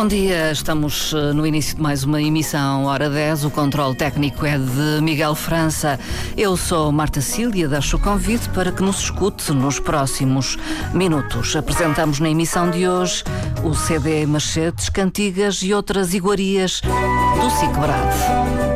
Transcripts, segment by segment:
Bom dia, estamos eh, no início de mais uma emissão Hora 10. O controle técnico é de Miguel França. Eu sou Marta Cília, deixo o convite para que nos escute nos próximos minutos. Apresentamos na emissão de hoje o CD Machetes, Cantigas e outras iguarias do SIC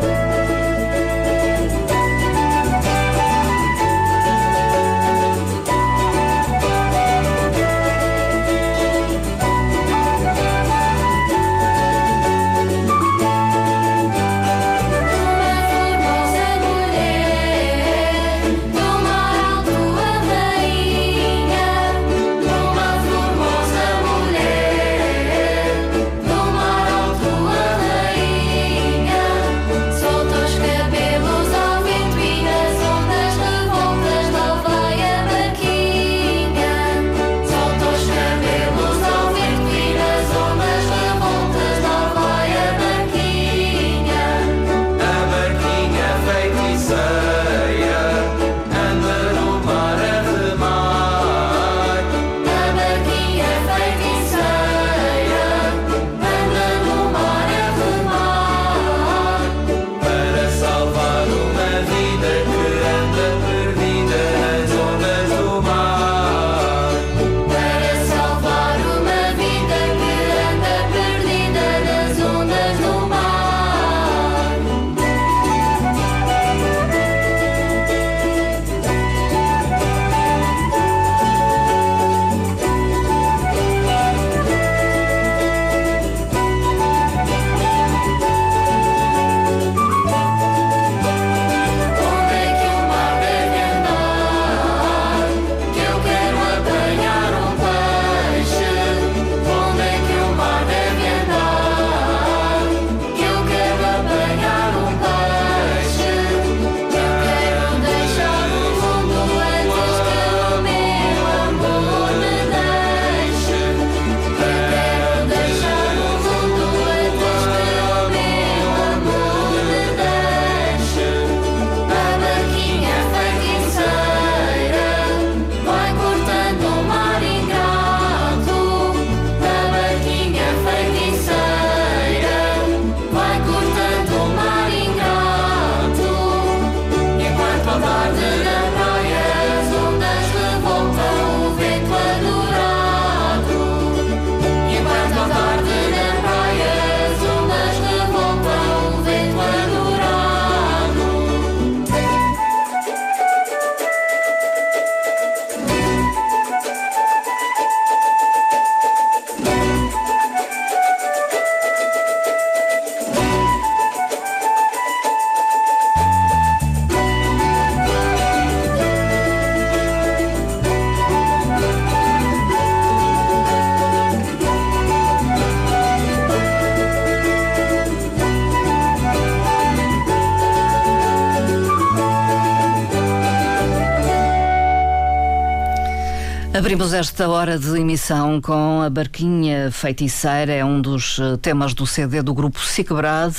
Abrimos esta hora de emissão com a Barquinha Feiticeira, é um dos eh, temas do CD do grupo Sicbrad,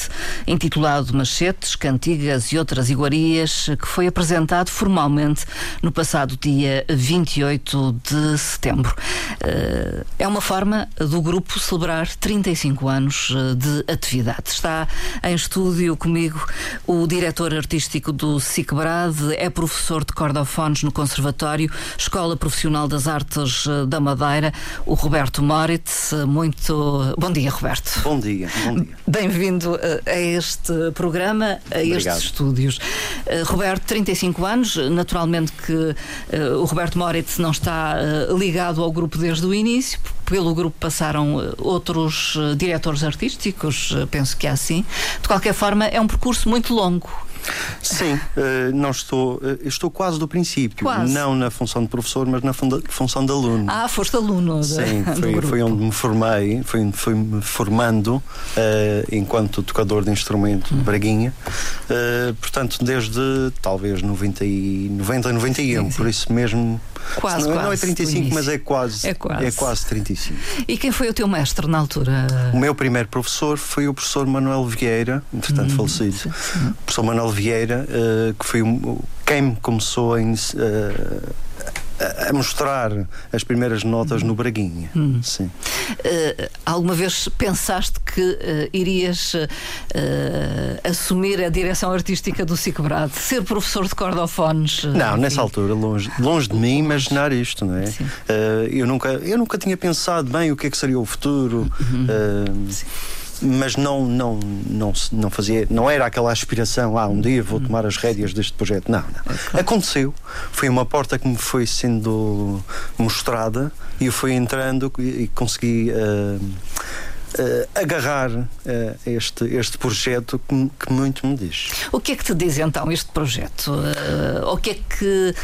intitulado Machetes, Cantigas e Outras Iguarias, que foi apresentado formalmente no passado dia 28 de setembro. Eh, é uma forma do grupo celebrar 35 anos eh, de atividade. Está em estúdio comigo o diretor artístico do Sicbrad, é professor de cordofones no Conservatório, Escola Profissional das Artes Artes eh, da Madeira, o Roberto Moritz. Muito bom dia, Roberto. Bom dia, bom dia. Bem-vindo eh, a este programa, a Obrigado. estes estúdios. Eh, Roberto, 35 anos, naturalmente que o Roberto Moritz não está ligado ao grupo desde o início, pelo grupo passaram outros diretores artísticos, penso que é assim. De qualquer forma, é um percurso muito longo Sim, uh, não estou, uh, estou quase do princípio, quase. não na função de professor, mas na função de aluno. Ah, foste aluno. Sim, foi, foi onde me formei, foi, foi me formando uh, enquanto tocador de instrumento de. Braguinha. portanto, desde talvez 90 e 90, 91, sim, sim. por isso mesmo. Quase, não, quase, não é 35, mas é quase, é quase. É quase 35. E quem foi o teu mestre na altura? O meu primeiro professor foi o professor Manuel Vieira, entretanto hum, falecido. Sim, sim. O professor Manuel Vieira, uh, que foi quem me começou a, uh, a, mostrar as primeiras notas no Braguinha. Hum. Sim. Uh, alguma vez pensaste que uh, irias uh, assumir a direção artística do Brad, ser professor de cordofones? não, nessa altura, longe, longe de mim imaginar isto, não é? eu, nunca, eu nunca tinha pensado bem o que é que seria o futuro. Uhum mas não, não, não, não fazia, não era aquela aspiração, ah, um dia vou tomar as rédeas deste projeto. Não, não. Aconteceu. Foi uma porta que me foi sendo mostrada e eu fui entrando e consegui. Uh, Uh, agarrar uh, este, este projeto que, que, muito me diz. O que é que te diz então este projeto? Uh, o que é que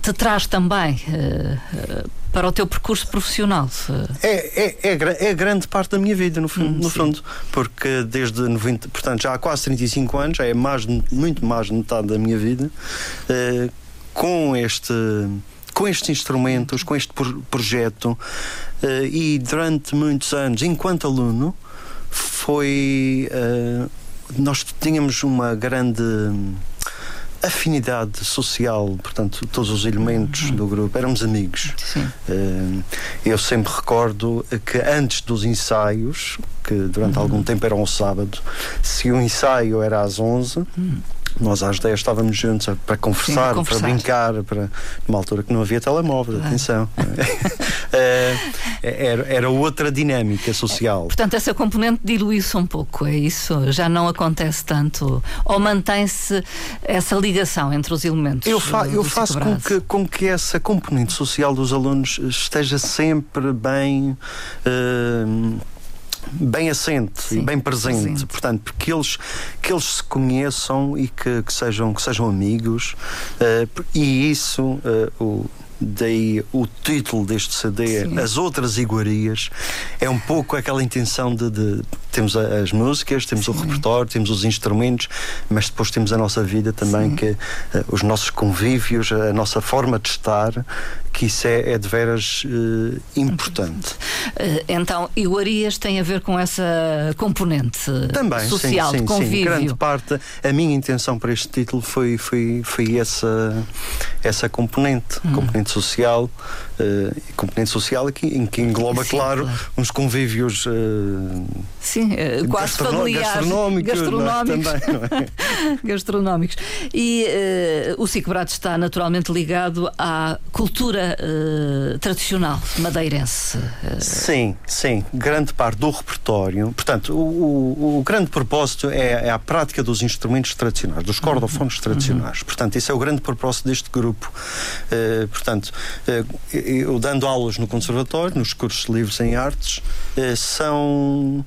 te traz também para o teu percurso profissional? É, é, é, é grande parte da minha vida, no, fundo, hum, no fundo, porque desde 90, portanto, já há quase 35 anos, já é mais, muito mais de metade da minha vida, com este com estes instrumentos, com este projeto, uh, e durante muitos anos, enquanto aluno, foi. Uh, nós tínhamos uma grande afinidade social, portanto, todos os elementos uhum. do grupo, éramos amigos. Uh, eu sempre recordo que antes dos ensaios, que durante uhum. algum tempo eram ao sábado, se o ensaio era às 11, uhum nós às 10 estávamos juntos para conversar, Sim, conversar, para brincar, para numa altura que não havia telemóvel, ah. atenção. Eh, era, era outra dinâmica social. Portanto, essa componente dilui-se um pouco, é isso? Já não acontece tanto? Ou mantém-se essa ligação entre os elementos? Eu, fa eu faço com que, com que essa componente social dos alunos esteja sempre bem. Uh, bem assente Sim, e bem presente, presente, portanto, porque eles que eles se conheçam e que, que sejam que sejam amigos. Uh, e isso uh, o daí o título deste CD, Sim. As Outras Iguarias, é um pouco aquela intenção de, de temos as músicas, temos Sim. o repertório, temos os instrumentos, mas depois temos a nossa vida também, Sim. que uh, os nossos convívios, a nossa forma de estar, que isso é, é de veras uh, importante. Uh, então, iguarias tem a ver com essa componente também, social, sim, sim, de convívio. Sim. Grande parte, a minha intenção para este título foi, foi, foi essa, essa componente, hum. componente social, uh, componente social aqui, em que engloba, claro, claro, uns convívios. sim sim, eh, quase familiares. Gastronómicos. Gastronómicos. Não, também, não é? gastronómicos. E uh, o Cicbrato está naturalmente ligado à cultura uh, tradicional madeirense. Sim, sim. Grande parte do repertório. Portanto, o, o, o grande propósito é, é, a prática dos instrumentos tradicionais, dos cordofones uhum. tradicionais. Uhum. Portanto, esse é o grande propósito deste grupo. Uh, portanto, eu dando aulas no Conservatório, nos cursos livres em artes, são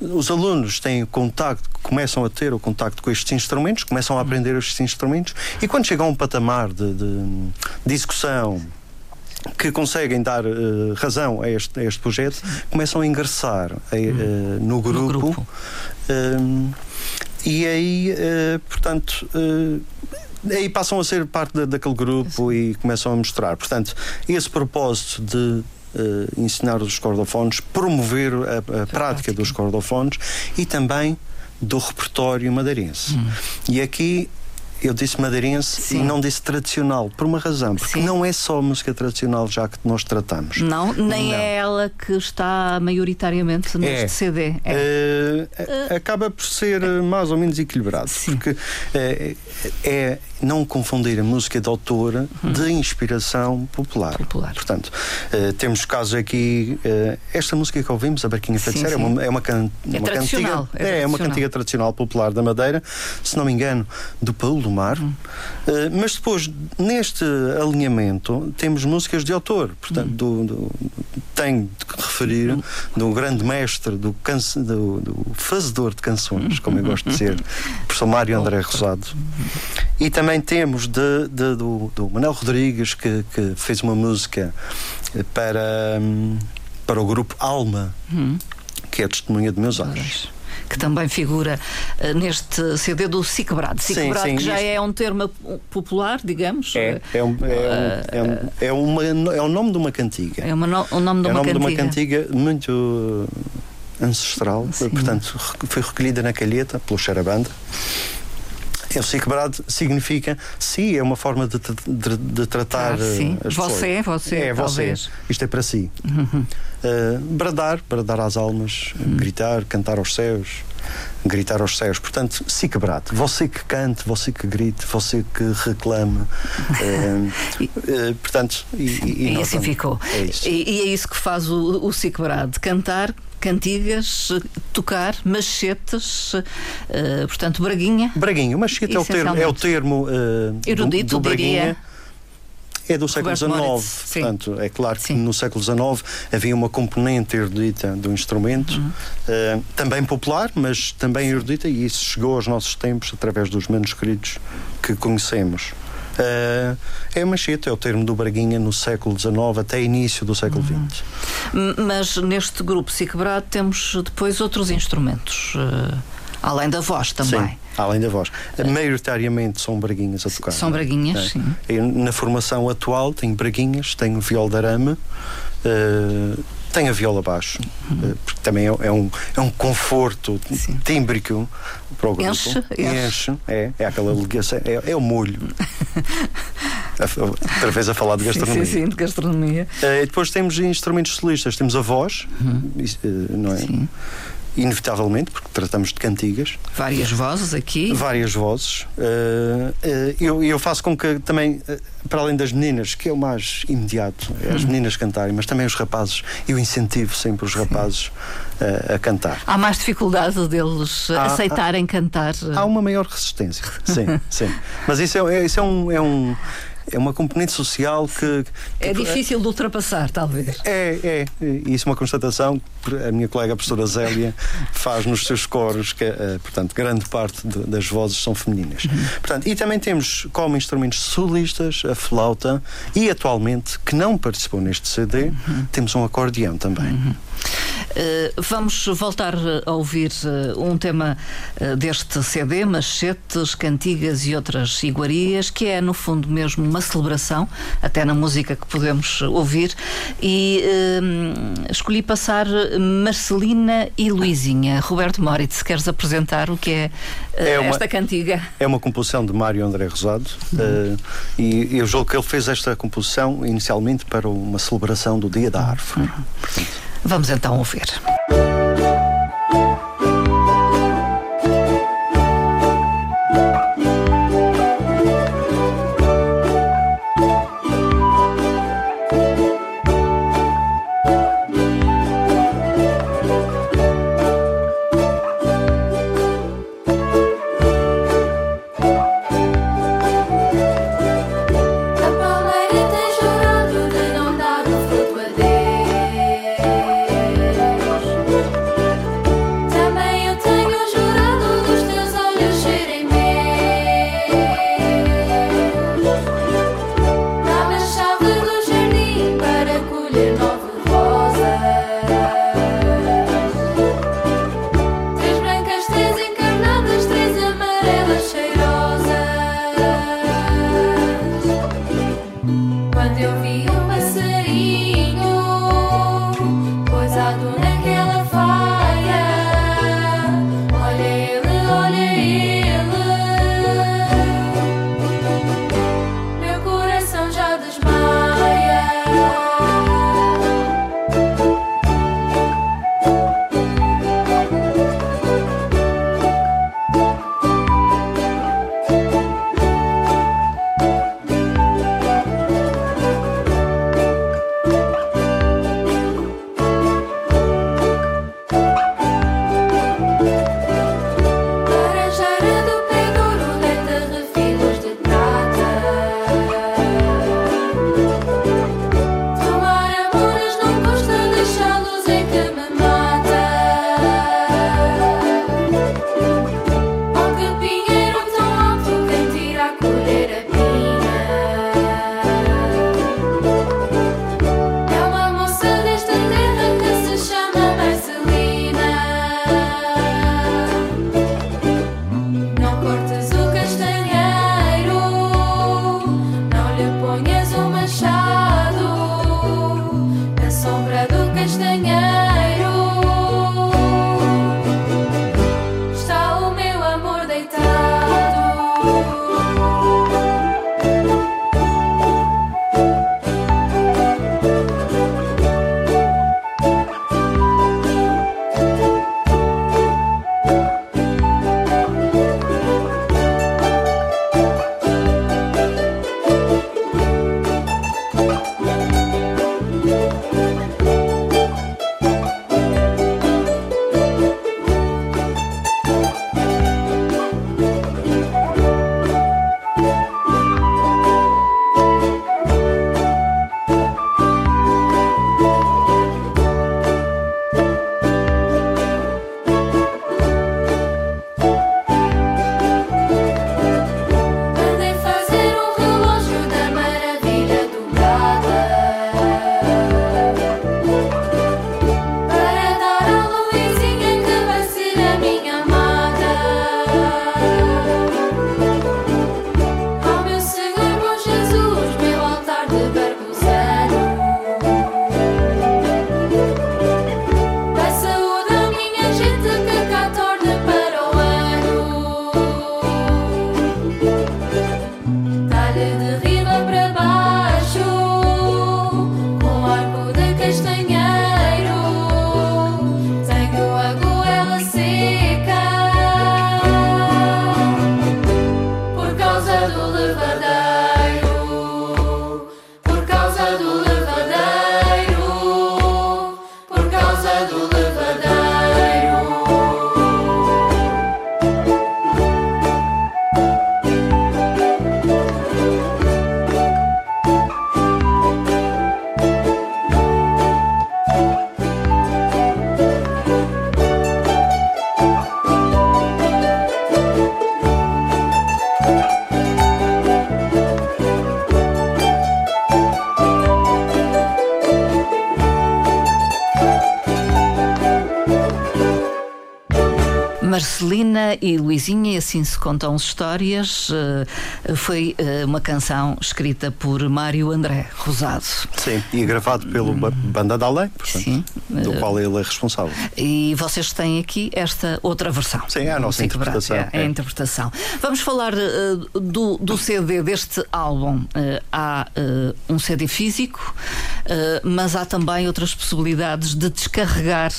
os alunos têm contacto, começam a ter o contacto com estes instrumentos, começam a aprender estes instrumentos e quando chegam a um patamar de, de, execução que conseguem dar uh, razão a este, a este projeto, Sim. começam a ingressar uh, no grupo. No grupo. Uh, e aí, portanto, aí passam a ser parte da, daquele grupo e começam a mostrar. Portanto, esse propósito de uh, ensinar os cordofones, promover a, a prática dos cordofones e também do repertório madeirense. Hum. E aqui eu disse madeirense Sim. e não disse tradicional, por uma razão, porque Sim. não é só música tradicional já que nós tratamos. Não, nem não. é ela que está maioritariamente neste é. CD. É. Uh, acaba por ser mais ou menos equilibrado, Sim. porque é, é não confundir a música de autor uhum. de inspiração popular. popular. Portanto, uh, temos casos aqui, uh, esta música que ouvimos, a Barquinha Feiticeira, é uma, é uma, can, é uma cantiga, é, é, uma cantiga tradicional popular da Madeira, se não me engano, do Paulo do Mar. Uh, mas depois, neste alinhamento, temos músicas de autor. Portanto, do, do, tenho de referir do grande mestre, do, do, do fazedor de canções, como eu gosto de dizer, professor Mário André Rosado. E também também temos de, de, do, do Manuel Rodrigues, que, que, fez uma música para, hum, para o grupo Alma, hum. que é a testemunha de meus olhos que também figura uh, neste CD do Cicbrad. Cicbrad, que já é um termo popular, digamos. É, é, um, é, um, é, um, é, uma, é o nome de uma cantiga. É uma no, o nome de uma é o nome cantiga. de uma cantiga muito ancestral, sim. portanto, foi recolhida na calheta pelo Xarabanda É, o cicbrado significa, sim, é uma forma de, de, de tratar ah, sim. as você, pessoas. Você, é, talvez. você. Isto é para si. Uhum. Uh, bradar, bradar às almas, uhum. gritar, cantar aos céus, gritar aos céus. Portanto, si quebrado. Você que cante, você que grite, você que reclame. uh, uh, portanto, e, e, e assim ficou. É e, e, é isso que faz o, o si quebrado. Cantar, cantigas, tocar, machetes, uh, portanto, braguinha. Braguinha, machete é o termo, é o termo uh, erudito, do, do braguinha. Diria é do século XIX. Portanto, é claro que Sim. no século XIX havia uma componente erudita do instrumento, uhum. uh, também popular, mas também erudita, e isso chegou aos nossos tempos através dos manuscritos que conhecemos. Uh, é machete, é o termo do Braguinha no século XIX até início do século XX. Uhum. Mas neste grupo Siquebrado temos depois outros instrumentos. Uh Além da voz também. Sim, além da voz. É. Maioritariamente são braguinhas a tocar. São braguinhas, é. sim. na formação atual tenho braguinhas, tenho viola de arame, uh, tenho a viola baixo, uhum. uh, porque também é, é, um, é um conforto sim. tímbrico para o grupo. Enche, enche. enche é, é aquela ligação, é, é o molho. Outra vez a falar de gastronomia. Sim, sim, de gastronomia. Uh, depois temos instrumentos solistas, temos a voz, uhum. não é? Sim inevitavelmente, porque tratamos de cantigas. Várias vozes aqui. Várias vozes. Uh, uh, eu, eu faço com que também, uh, para além das meninas, que é o mais imediato, é as hum. meninas cantarem, mas também os rapazes, eu incentivo sempre os rapazes a cantar. Há mais dificuldade deles há, aceitarem há, cantar? Há uma maior resistência, sim, sim. Mas isso é, isso é um, é um é uma componente social que, que é difícil de ultrapassar, talvez. É, é. Isso é uma constatação que a minha colega a professora Zélia faz nos seus coros, que, é, portanto, grande parte de, das vozes são femininas. Uhum. Portanto, e também temos como instrumentos solistas a flauta e atualmente, que não participou neste CD, uhum. temos um acordeão também. Uhum. Uh, vamos voltar a ouvir uh, um tema uh, deste CD, Machetes, Cantigas e outras iguarias, que é no fundo mesmo uma celebração, até na música que podemos ouvir, e escolhi passar Marcelina e Luizinha. Roberto Moritz, queres apresentar o que é, é uma, esta cantiga? É uma composição de Mário André Rosado, uhum. e eu julgo que ele fez esta composição inicialmente para uma celebração do Dia da Árvore. Uhum. Vamos então ouvir. coming Marcelina e assim se contam histórias, uh, foi uh, uma canção escrita por Mário André Rosado. Sim, e gravado pelo. Banda da Além, Sim. do qual ele é responsável. E vocês têm aqui esta outra versão. Sim, é a nossa interpretação. É, é, a interpretação. Vamos falar do, do CD deste álbum. há um CD físico, mas há também outras possibilidades de descarregar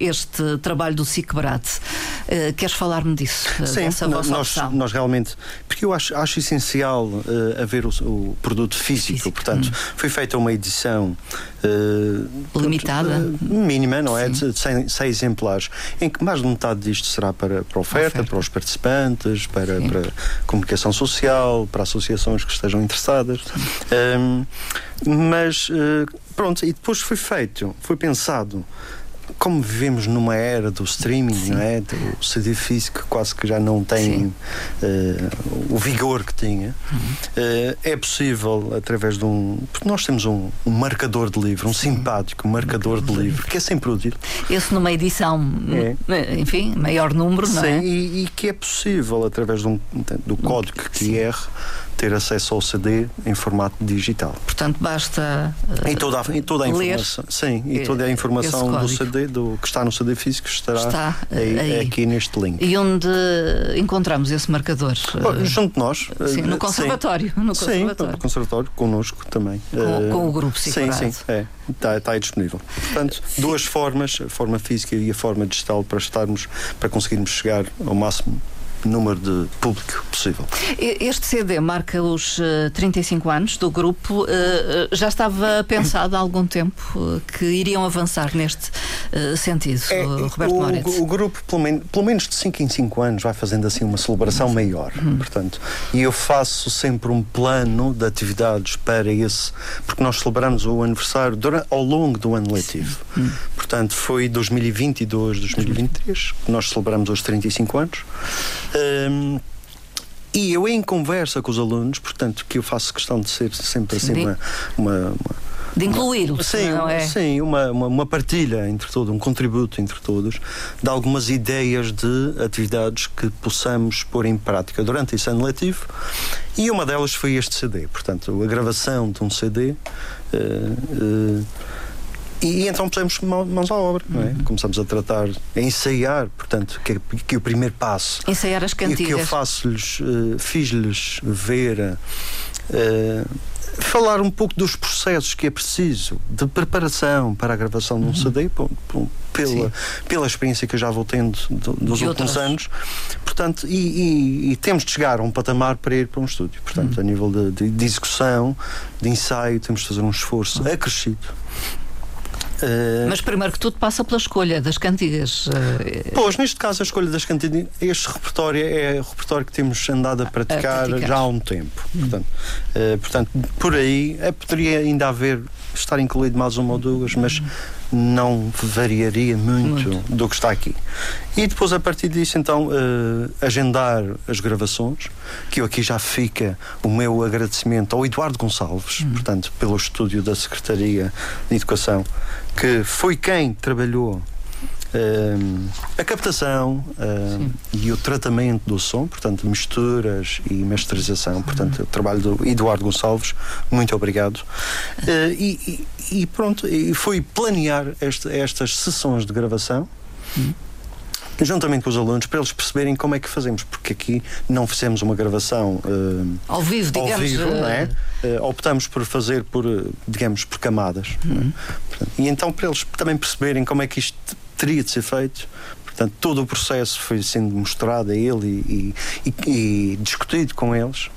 este trabalho do SIC Uh, queres falar-me disso? Uh, Sim, nós, nós realmente. Porque eu acho, acho essencial uh, haver o, o, produto físico, físico. portanto, hum. foi feita uma edição limitada, mínima, não é? De 100, 100, exemplares, em que mais de metade disto será para, para oferta, oferta, para os participantes, para, para comunicação social, para associações que estejam interessadas. Um, mas, pronto, e depois foi feito, foi pensado como vivemos numa era do streaming, Sim. não é? O CD físico quase que já não tem uh, o vigor que tinha. Uhum. Uh, é possível, através de um. Porque nós temos um, um marcador de livro, um Sim. simpático marcador de livro, que é sempre útil. Esse numa edição, é. enfim, maior número, não Sim, é? E, e que é possível, através de um, do código QR, ter acesso ao CD em formato digital. Portanto, basta. Uh, e toda a, e toda a informação. Sim, e toda a informação do CD, do, que está no CD físico, estará está, aí, aí. aqui neste link. E onde encontramos esse marcador? Bom, junto de nós. Sim, no conservatório. Sim, no conservatório, no conservatório connosco também. Com, com o grupo Sim, sim, é. Está, está aí disponível. Portanto, duas formas, a forma física e a forma digital para estarmos, para conseguirmos chegar ao máximo número de público possível. Este CD marca os uh, eh, 35 anos do grupo. Uh, já estava pensado há algum tempo que iriam avançar neste sentido, é, Roberto o, Moritz? O, grupo, pelo, men pelo, menos de 5 em 5 anos, vai fazendo assim uma celebração maior. Hum. Portanto, e eu faço sempre um plano de atividades para esse, porque nós celebramos o aniversário durante, ao longo do ano letivo. Hum. Portanto, foi 2022, 2023 que nós celebramos os 35 anos. Um, e eu, em conversa com os alunos, portanto, que eu faço questão de ser sempre assim uma, uma, uma de incluí-los, sim, não é? Sim, uma, uma, uma, partilha entre todos, um contributo entre todos, de algumas ideias de atividades que possamos pôr em prática durante esse ano letivo. E uma delas foi este CD, portanto, a gravação de um CD. Uh, uh, e, então pusemos mãos à obra, não é? Uhum. Começamos a tratar, a ensaiar, portanto, que, que é o primeiro passo. Ensaiar as cantigas. E que eu faço-lhes, uh, fiz-lhes ver. Uh, falar um pouco dos processos que é preciso de preparação para a gravação de um uhum. CD, pela, pela experiência que eu já vou tendo do, dos últimos outras. anos. Portanto, e, e, e, temos de chegar a um patamar para ir para um estúdio. Portanto, uhum. a nível de, de, de, execução, de ensaio, temos de fazer um esforço uhum. acrescido Uh, Mas primeiro que tudo passa pela escolha das cantigas. Uh, pois, neste caso, a escolha das cantigas, este repertório é o repertório que temos andado a praticar, a praticar. já há um tempo. Hum. Portanto, uh, portanto, por aí poderia ainda haver, estar incluído mais uma ou duas, mas não variaria muito, muito, do que está aqui. E depois, a partir disso, então, uh, agendar as gravações, que eu aqui já fica o meu agradecimento ao Eduardo Gonçalves, uhum. portanto, pelo estúdio da Secretaria de Educação, que foi quem trabalhou Uh, a captação uh, e o tratamento do som, portanto, misturas e masterização, portanto, o trabalho do Eduardo Gonçalves, muito obrigado. Uh, e, e, e, pronto, e foi planear este, estas sessões de gravação. Hum juntamente com os alunos, para eles perceberem como é que fazemos, porque aqui não fizemos uma gravação uh, ao vivo, digamos. Ao vivo, uh... não é? Uh, optamos por fazer por, digamos, por camadas. É? Uhum. E então, para eles também perceberem como é que isto teria de ser feito. Portanto, todo o processo foi sendo mostrado a ele e, e, e discutido com eles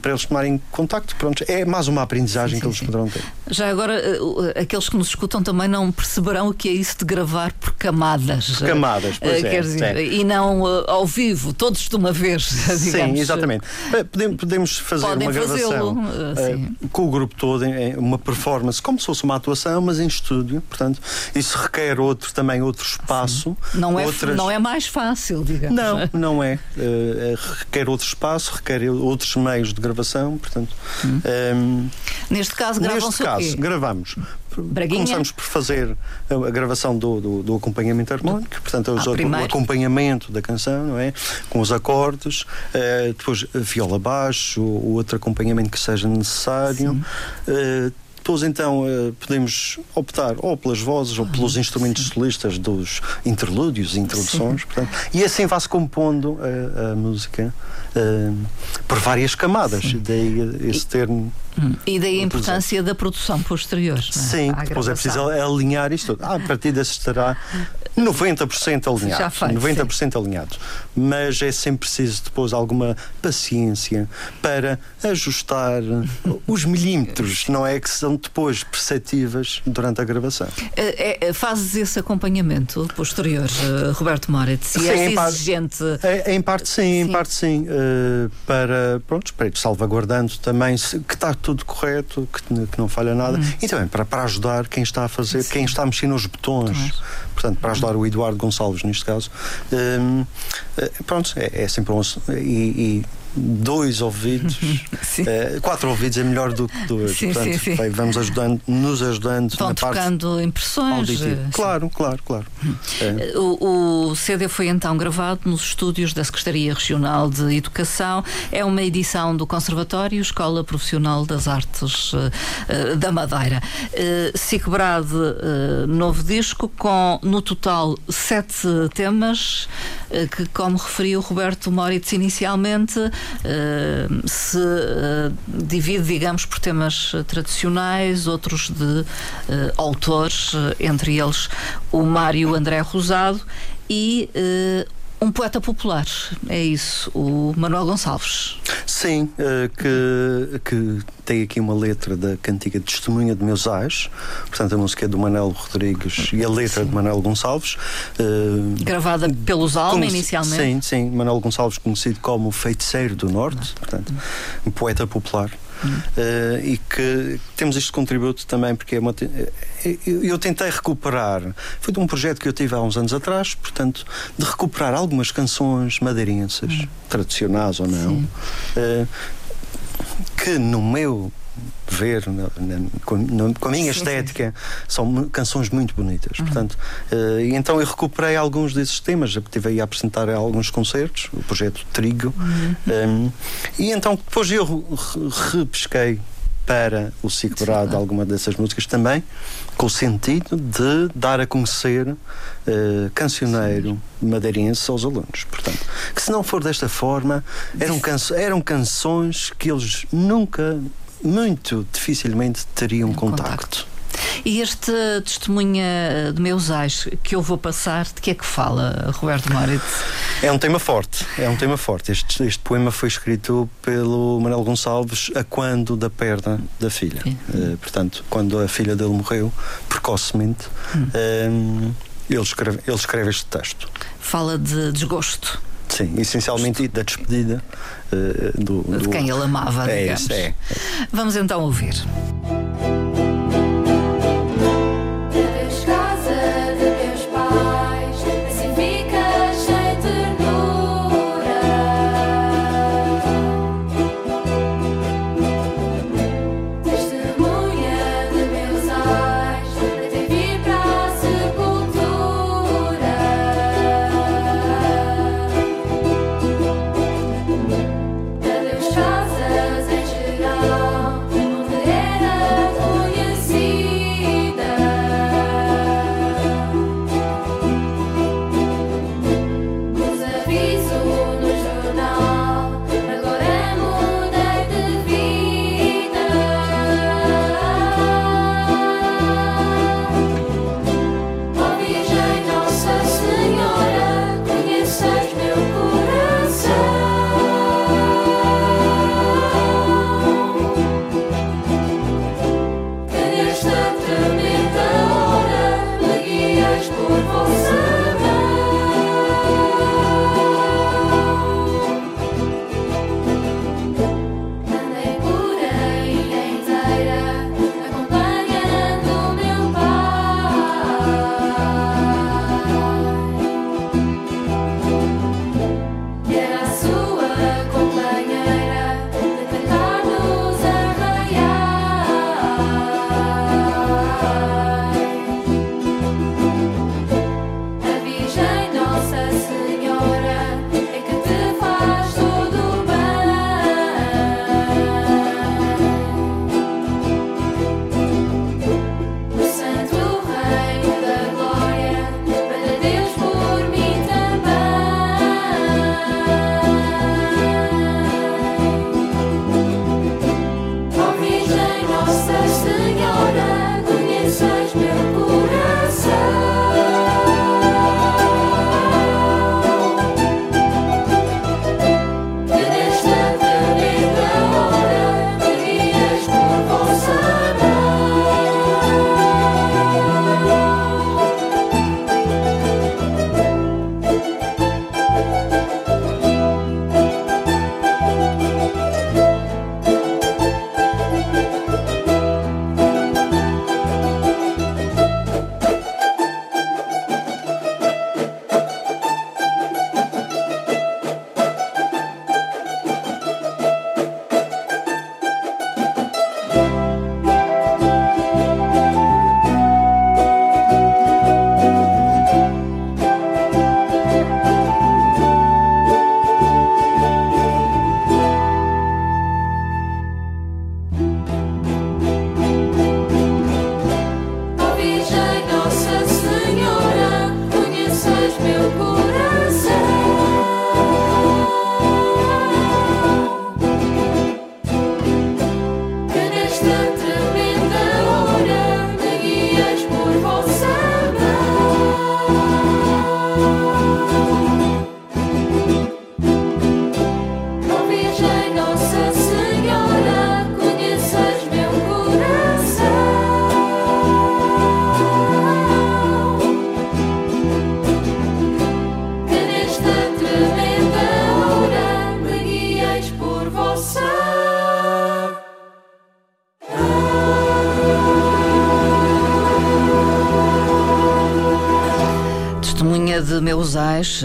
para eles tomarem contacto. Pronto, é mais uma aprendizagem sim, que eles sim. poderão ter. Já agora, uh, aqueles que nos escutam também não perceberão o que é isso de gravar por camadas. Por camadas, pois uh, é, quer dizer, é. E não uh, ao vivo, todos de uma vez. Digamos. Sim, exatamente. Podemos, podemos fazer Podem uma gravação com o grupo todo, uma performance, como se fosse uma atuação, mas em estúdio. Portanto, isso requer outro, também outro espaço. Não é, outras... não é mais fácil, digamos. Não, não é. requer outro espaço, requer outros meios meios de gravação, portanto. Hum. Um, neste caso, Neste caso, gravamos. Braguinha. Começamos por fazer a, gravação do, do, do, acompanhamento harmónico, portanto, os, o, o acompanhamento da canção, não é? Com os acordes, uh, depois viola baixo, o outro acompanhamento que seja necessário. Uh, depois, então, podemos optar ou pelas vozes ou pelos instrumentos sim. solistas dos interlúdios, introduções, portanto, e assim vai-se compondo a, a música uh, por várias camadas. Sim. Daí esse termo. Hum. E daí a importância da produção posterior. É? Sim, depois é preciso alinhar isto tudo. Ah, a partir desse estará 90% alinhado. Já feito, 90% sim. alinhado. Mas é sempre preciso depois alguma paciência para ajustar os milímetros, não é? Que são depois perceptíveis durante a gravação. É, é, fazes esse acompanhamento posterior, Roberto Moritz? E é exigente? É, em parte sim, sim, em parte sim. Uh, para, pronto, para ir salvaguardando também que está tudo correto, que, que não falha nada. Hum. E também para, para ajudar quem está a fazer, sim. quem está a mexer nos botões. Portanto, para ajudar o Eduardo Gonçalves, neste caso. Um, eh, pronto, é, é sempre um. E, e dois ouvidos, uh, quatro ouvidos é melhor do que dois. Sim, Portanto, sim, sim. vamos ajudando, nos ajudando Estão na trocando parte impressões. Auditiva. Eh, claro, claro, claro. É. O, o, CD foi então gravado nos estúdios da Secretaria Regional de Educação. É uma edição do Conservatório Escola Profissional das Artes uh, da Madeira. Uh, Sicbrad, uh, novo disco, com no total sete temas, que, como referiu Roberto Moritz inicialmente, eh, se uh, divide, digamos, por temas tradicionais, outros de eh, autores, entre eles o Mário André Rosado e um poeta popular, é isso, o Manuel Gonçalves. Sim, uh, que, que tem aqui uma letra da cantiga Testemunha de Meus Ais, portanto a música é do Manuel Rodrigues e a letra sim. de Manuel Gonçalves. Uh, Gravada pelos Alma inicialmente. Sim, sim, Manuel Gonçalves conhecido como Feiticeiro do Norte, portanto, um poeta popular. Uh, e que temos este contributo também porque é uma, eh, eu tentei recuperar foi de um projeto que eu tive há uns anos atrás portanto de recuperar algumas canções madeirenses hum. tradicionais ou não uh, que no meu ver na, na, com, no, com, a minha sim, sim. são canções muito bonitas uhum. portanto uh, e então eu recuperei alguns desses temas eu tive aí a apresentar alguns concertos o projeto Trigo uhum. um, e então depois eu repesquei para o ciclo de alguma dessas músicas também com o sentido de dar a conhecer uh, cancioneiro madeirense aos alunos. Portanto, que se não for desta forma, eram, canso eram canções que eles nunca muito dificilmente teriam um contacto. contacto. E este testemunha de meus ais que eu vou passar, de que é que fala, Roberto Moritz? É um tema forte, é um tema forte. Este, este poema foi escrito pelo Manuel Gonçalves a quando da perda da filha. Uh, portanto, quando a filha dele morreu, precocemente, hum. uh, ele, escreve, ele escreve este texto. Fala de desgosto. Sim, essencialmente da despedida uh, do, do, De quem ele amava, é digamos. Isso, é. Vamos então ouvir.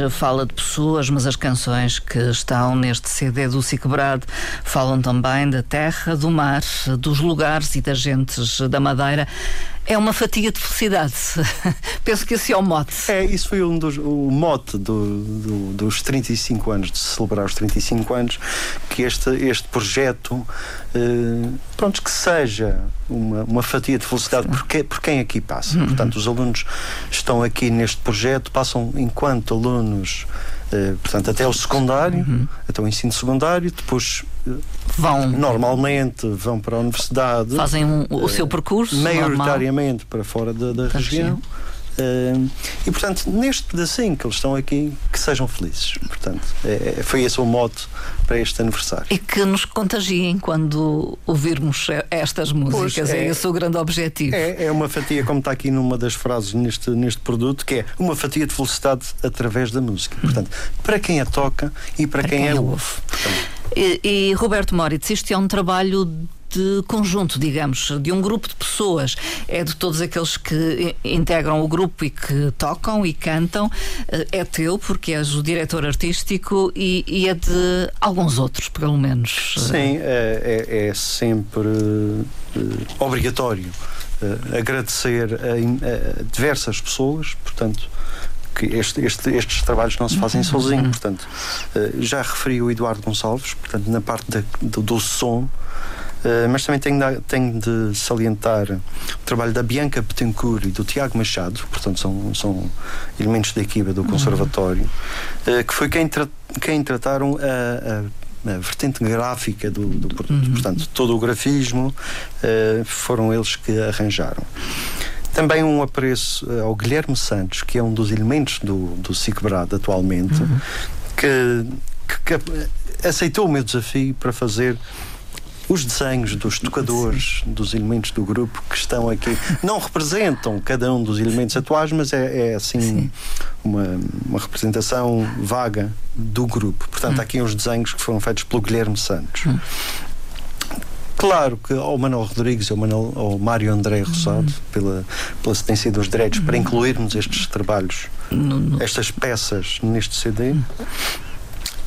Fala de pessoas, mas as canções que estão neste CD do Cicbrad falam também da terra, do mar, dos lugares e das gentes da Madeira. É uma fatia de felicidade. Penso que esse é o mote. É, isso foi um dos, o mote do, do, dos 35 anos, de celebrar os 35 anos, que este, este projeto, eh, pronto, que seja uma, uma fatia de felicidade por, que, por quem aqui passa. Uhum. Portanto, os alunos estão aqui neste projeto, passam enquanto alunos Uh, portanto, até o secundário, uhum. até o ensino secundário, depois vão normalmente vão para a universidade, fazem um, o uh, seu percurso, maioritariamente normal. para fora da, da região. Uh, e portanto, neste pedacinho que eles estão aqui, que sejam felizes. Portanto, é, é foi esse o mote para este aniversário. E que nos contagiem quando ouvirmos estas músicas. é, é esse o grande objetivo. É, é uma fatia, como está aqui numa das frases neste, neste produto, que é uma fatia de felicidade através da música. Hum. Portanto, para quem a toca e para, para quem, quem, a ouve. Portanto, e, e Roberto Moritz, isto é um trabalho de conjunto, digamos, de um grupo de pessoas. É de todos aqueles que integram o grupo e que tocam e cantam. Eh, é teu, porque és o diretor artístico, e, e é de alguns outros, pelo menos. Sim, é, é, é sempre uh, obrigatório uh, agradecer a, a diversas pessoas, portanto que este, este, estes trabalhos não se fazem uhum. sozinhos. Portanto, já referi o Eduardo Gonçalves, portanto, na parte da, do, do som, eh, mas também tenho de, tenho de salientar o trabalho da Bianca Betancourt e do Tiago Machado, portanto são, são elementos da equipa do Conservatório, uhum. que foi quem, tra quem trataram a, a, a vertente gráfica do, do produto. Uhum. Portanto, todo o grafismo uh, foram eles que arranjaram. Também um apreço ao Guilherme Santos, que é um dos elementos do, do SICBRAD atualmente, uhum. que, que, que aceitou o meu desafio para fazer os desenhos dos tocadores, Sim. dos elementos do grupo que estão aqui, não representam cada um dos elementos atuais, mas é, é assim uma, uma, representação vaga do grupo. Portanto, hum. há aqui uns desenhos que foram feitos pelo Guilherme Santos. Hum. Claro que ao Manuel Rodrigues e ao, Manuel, ao Mário André Rossado, hum. pela, pela cedência dos direitos, para hum. incluirmos estes trabalhos, estas peças neste CD.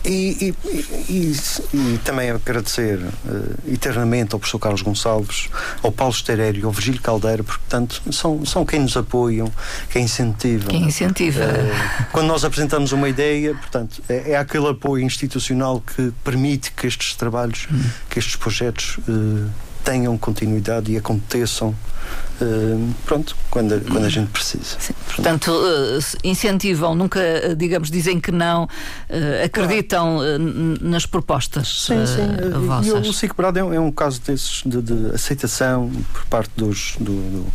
E, e, e, e, também agradecer uh, eternamente ao professor Carlos Gonçalves, ao Paulo Esterério, ao Virgílio Caldeira, porque, portanto, são, são quem nos apoiam, quem incentivam. Quem incentiva. Uh, quando nós apresentamos uma ideia, portanto, é, é, aquele apoio institucional que permite que estes trabalhos, hum. que estes projetos uh, tenham continuidade e aconteçam Uh, pronto, quando, quando a gente precisa. Sim. Portanto, uh, incentivam, nunca, uh, digamos, dizem que não, acreditam nas propostas sim, sim. vossas. E o Cico Brado é, um, é um caso desses de, de, aceitação por parte dos, do, do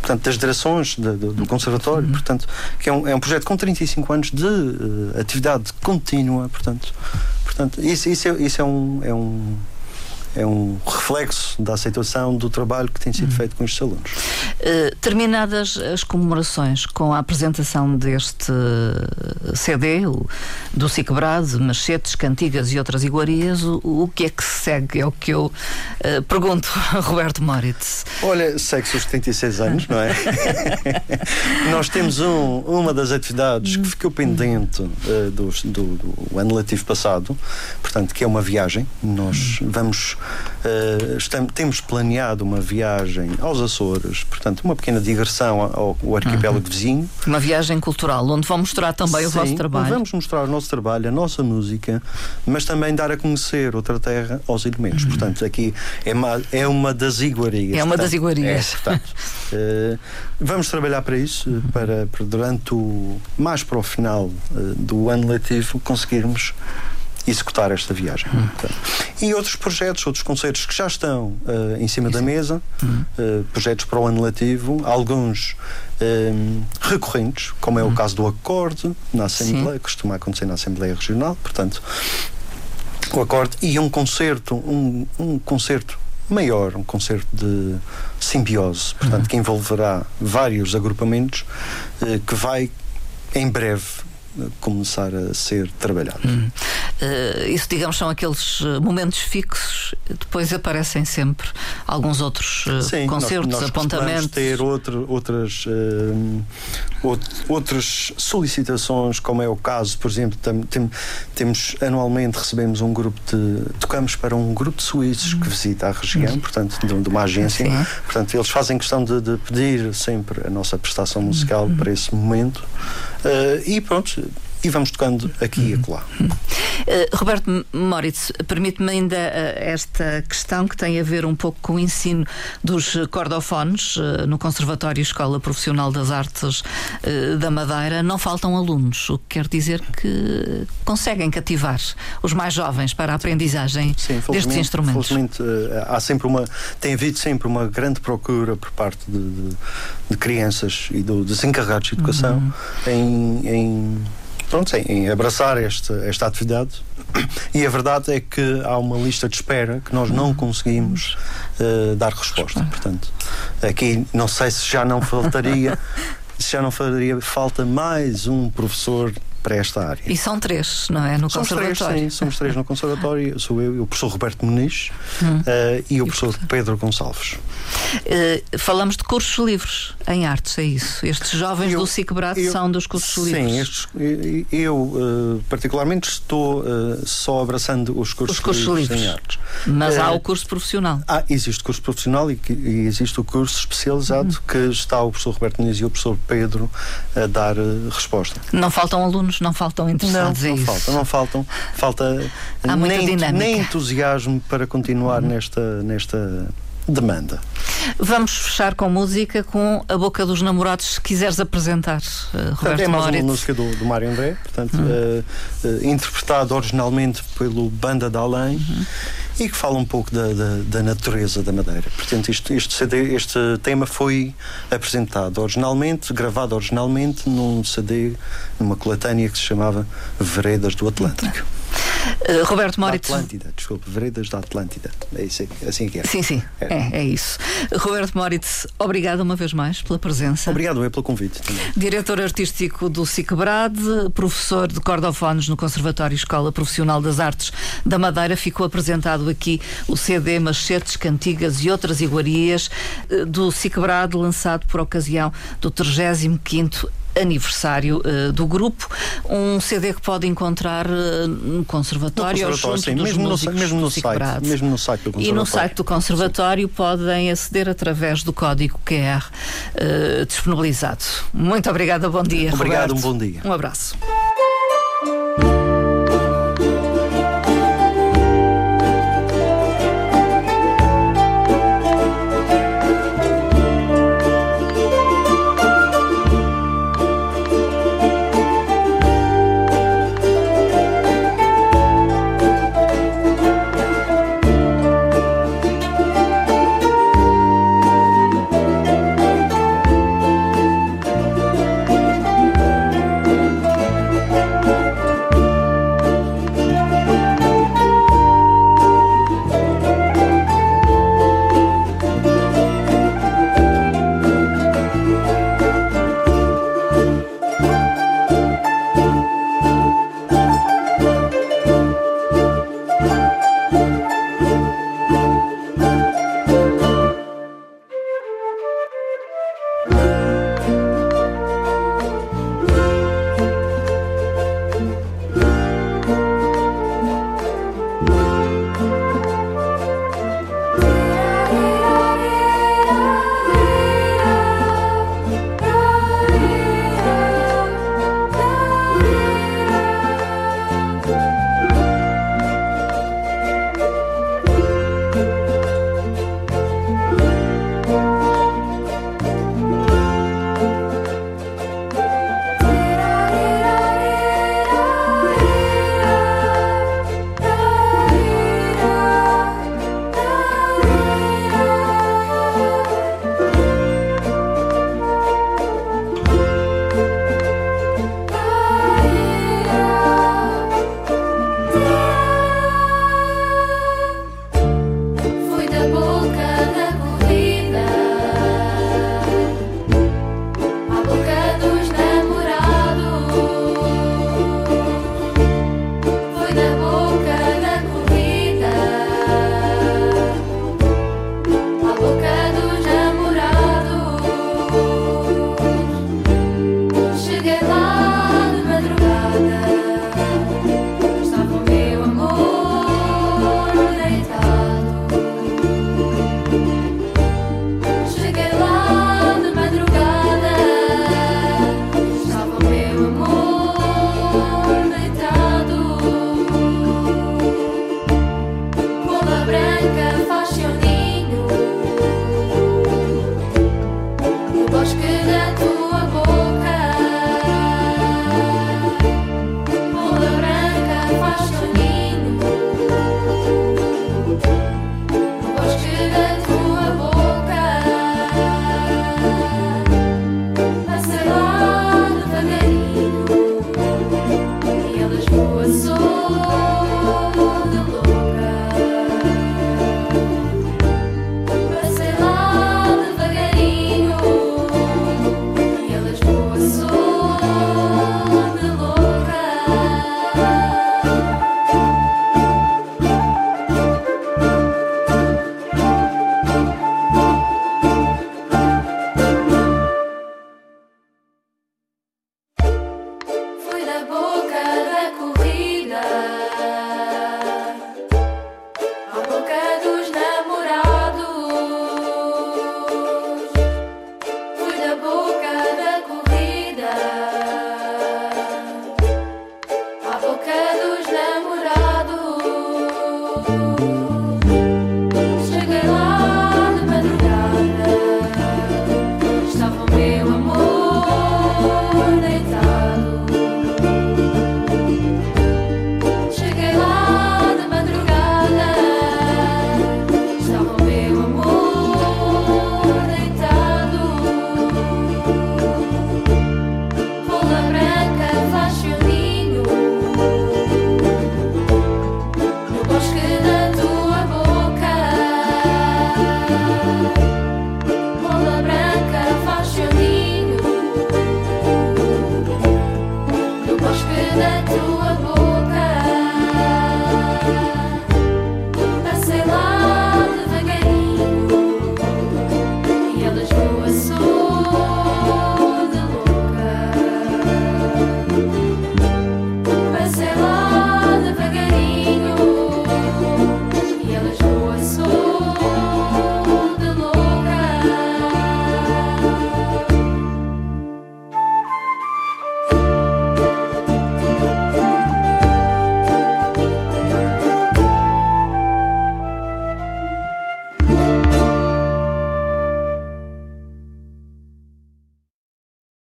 portanto, das direções de, do, do Conservatório, uhum. portanto, que é um, é um projeto com 35 anos de atividade contínua, portanto, portanto isso, isso, é, isso é um, é um é um reflexo da aceitação do trabalho que tem sido uhum. feito com estes alunos. Uh, terminadas as comemorações com a apresentação deste CD, o, do Cicbrado, Machetes, Cantigas e outras iguarias, o, o, que é que se segue? É o que eu uh, pergunto a Roberto Moritz. Olha, segue-se os 36 anos, não é? Nós temos um, uma das atividades que ficou pendente uh, do, do, do ano letivo passado, portanto, que é uma viagem. Nós vamos Uh, estamos, temos planeado uma viagem aos Açores, portanto, uma pequena digressão ao, ao arquipélago uhum. vizinho. Uma viagem cultural, onde vão mostrar também Sim, o vosso trabalho. Vamos mostrar o nosso trabalho, a nossa música, mas também dar a conhecer outra terra aos elementos. Uhum. Portanto, aqui é uma, é uma das iguarias. É uma portanto, das iguarias. É, portanto, uh, vamos trabalhar para isso, uhum. para, para, durante o. mais para o final uh, do ano letivo conseguirmos executar esta viagem. Hum. E outros projetos, outros conceitos que já estão uh, em cima Isso. da mesa, hum. uh, projetos para o ano letivo, alguns um, eh, recorrentes, como é hum. o caso do acorde na Assembleia, Sim. costuma acontecer na Assembleia Regional, portanto, o acorde e um concerto, um, um concerto maior, um concerto de simbiose, portanto, que envolverá vários agrupamentos, uh, que vai em breve começar a ser trabalhado. Hum. Uh, isso, digamos, são aqueles eh, momentos fixos, depois aparecem sempre alguns outros uh, Sim, concertos, nós, nós apontamentos. ter outro, outras, uh, outras solicitações, como é o caso, por exemplo, tem, tem, temos anualmente recebemos um grupo de. tocamos para um grupo de suíços hum. que visita a região, hum. portanto, de, de, uma agência. Sim. Portanto, eles fazem questão de, de, pedir sempre a nossa prestação musical hum. para esse momento. e pronto e vamos tocando aqui e acolá. Uh, Roberto Moritz, permite-me ainda uh, esta questão que tem a ver um pouco com o ensino dos cordofones uh, no Conservatório Escola Profissional das Artes da Madeira. Não faltam alunos, o que quer dizer que conseguem cativar os mais jovens para a aprendizagem Sim, destes instrumentos. Felizmente há sempre uma, tem havido sempre uma grande procura por parte de, de, de crianças e do, dos encarregados de educação uhum. em, em pronto, em, abraçar esta, esta atividade. E a verdade é que há uma lista de espera que nós não conseguimos uh, dar resposta. Portanto, aqui não sei se já não faltaria, se já não faria falta mais um professor para esta área. E são três, não é? No somos Conservatório. Três, sim, somos três no Conservatório. Sou eu, o professor Roberto Muniz hum. uh, e o professor Pedro Gonçalves. Uh, falamos de cursos livres em artes, é isso? Estes jovens eu, do SICBRAT são dos cursos sim, livres? Sim, estes, eu uh, particularmente estou só abraçando os cursos, os cursos livres, livres, em artes. Mas há o curso profissional? Ah, existe o curso profissional e, e existe o curso especializado hum. que está o professor Roberto Muniz e o professor Pedro a dar resposta. Não faltam alunos alunos não faltam interessados não, não faltam, não faltam. Falta Há nem, nem entusiasmo para continuar nesta, nesta demanda. Vamos fechar com música com A Boca dos Namorados, se quiseres apresentar, uh, Roberto É mais Moritz. uma música do, do Mário André, portanto, uhum. uh, uh, interpretado originalmente pelo Banda da Além. Uhum e que fala um pouco da, da, da natureza da Madeira. Portanto, isto, este, CD, este tema foi apresentado originalmente, gravado originalmente num CD, numa coletânea que se chamava Veredas do Atlântico. Uh, Roberto Moritz. Da Atlântida, desculpe, Veredas da Atlântida. É isso, é assim que é. Sim, sim, é. é, é isso. Roberto Moritz, obrigado uma vez mais pela presença. Obrigado eu pelo convite. Também. Diretor artístico do SICBRAD, professor de cordofones no Conservatório Escola Profissional das Artes da Madeira, ficou apresentado aqui o CD Machetes, Cantigas e outras iguarias eh, do SICBRAD, lançado por ocasião do 35º aniversário uh, do grupo. Um CD que pode encontrar uh, no Conservatório, no conservatório sim, mesmo, no, mesmo, no site, mesmo no site do Conservatório. E no site do Conservatório sim. podem aceder através do código QR uh, disponibilizado. Muito obrigada, bom dia. Obrigado, Roberto. um bom dia. Um abraço.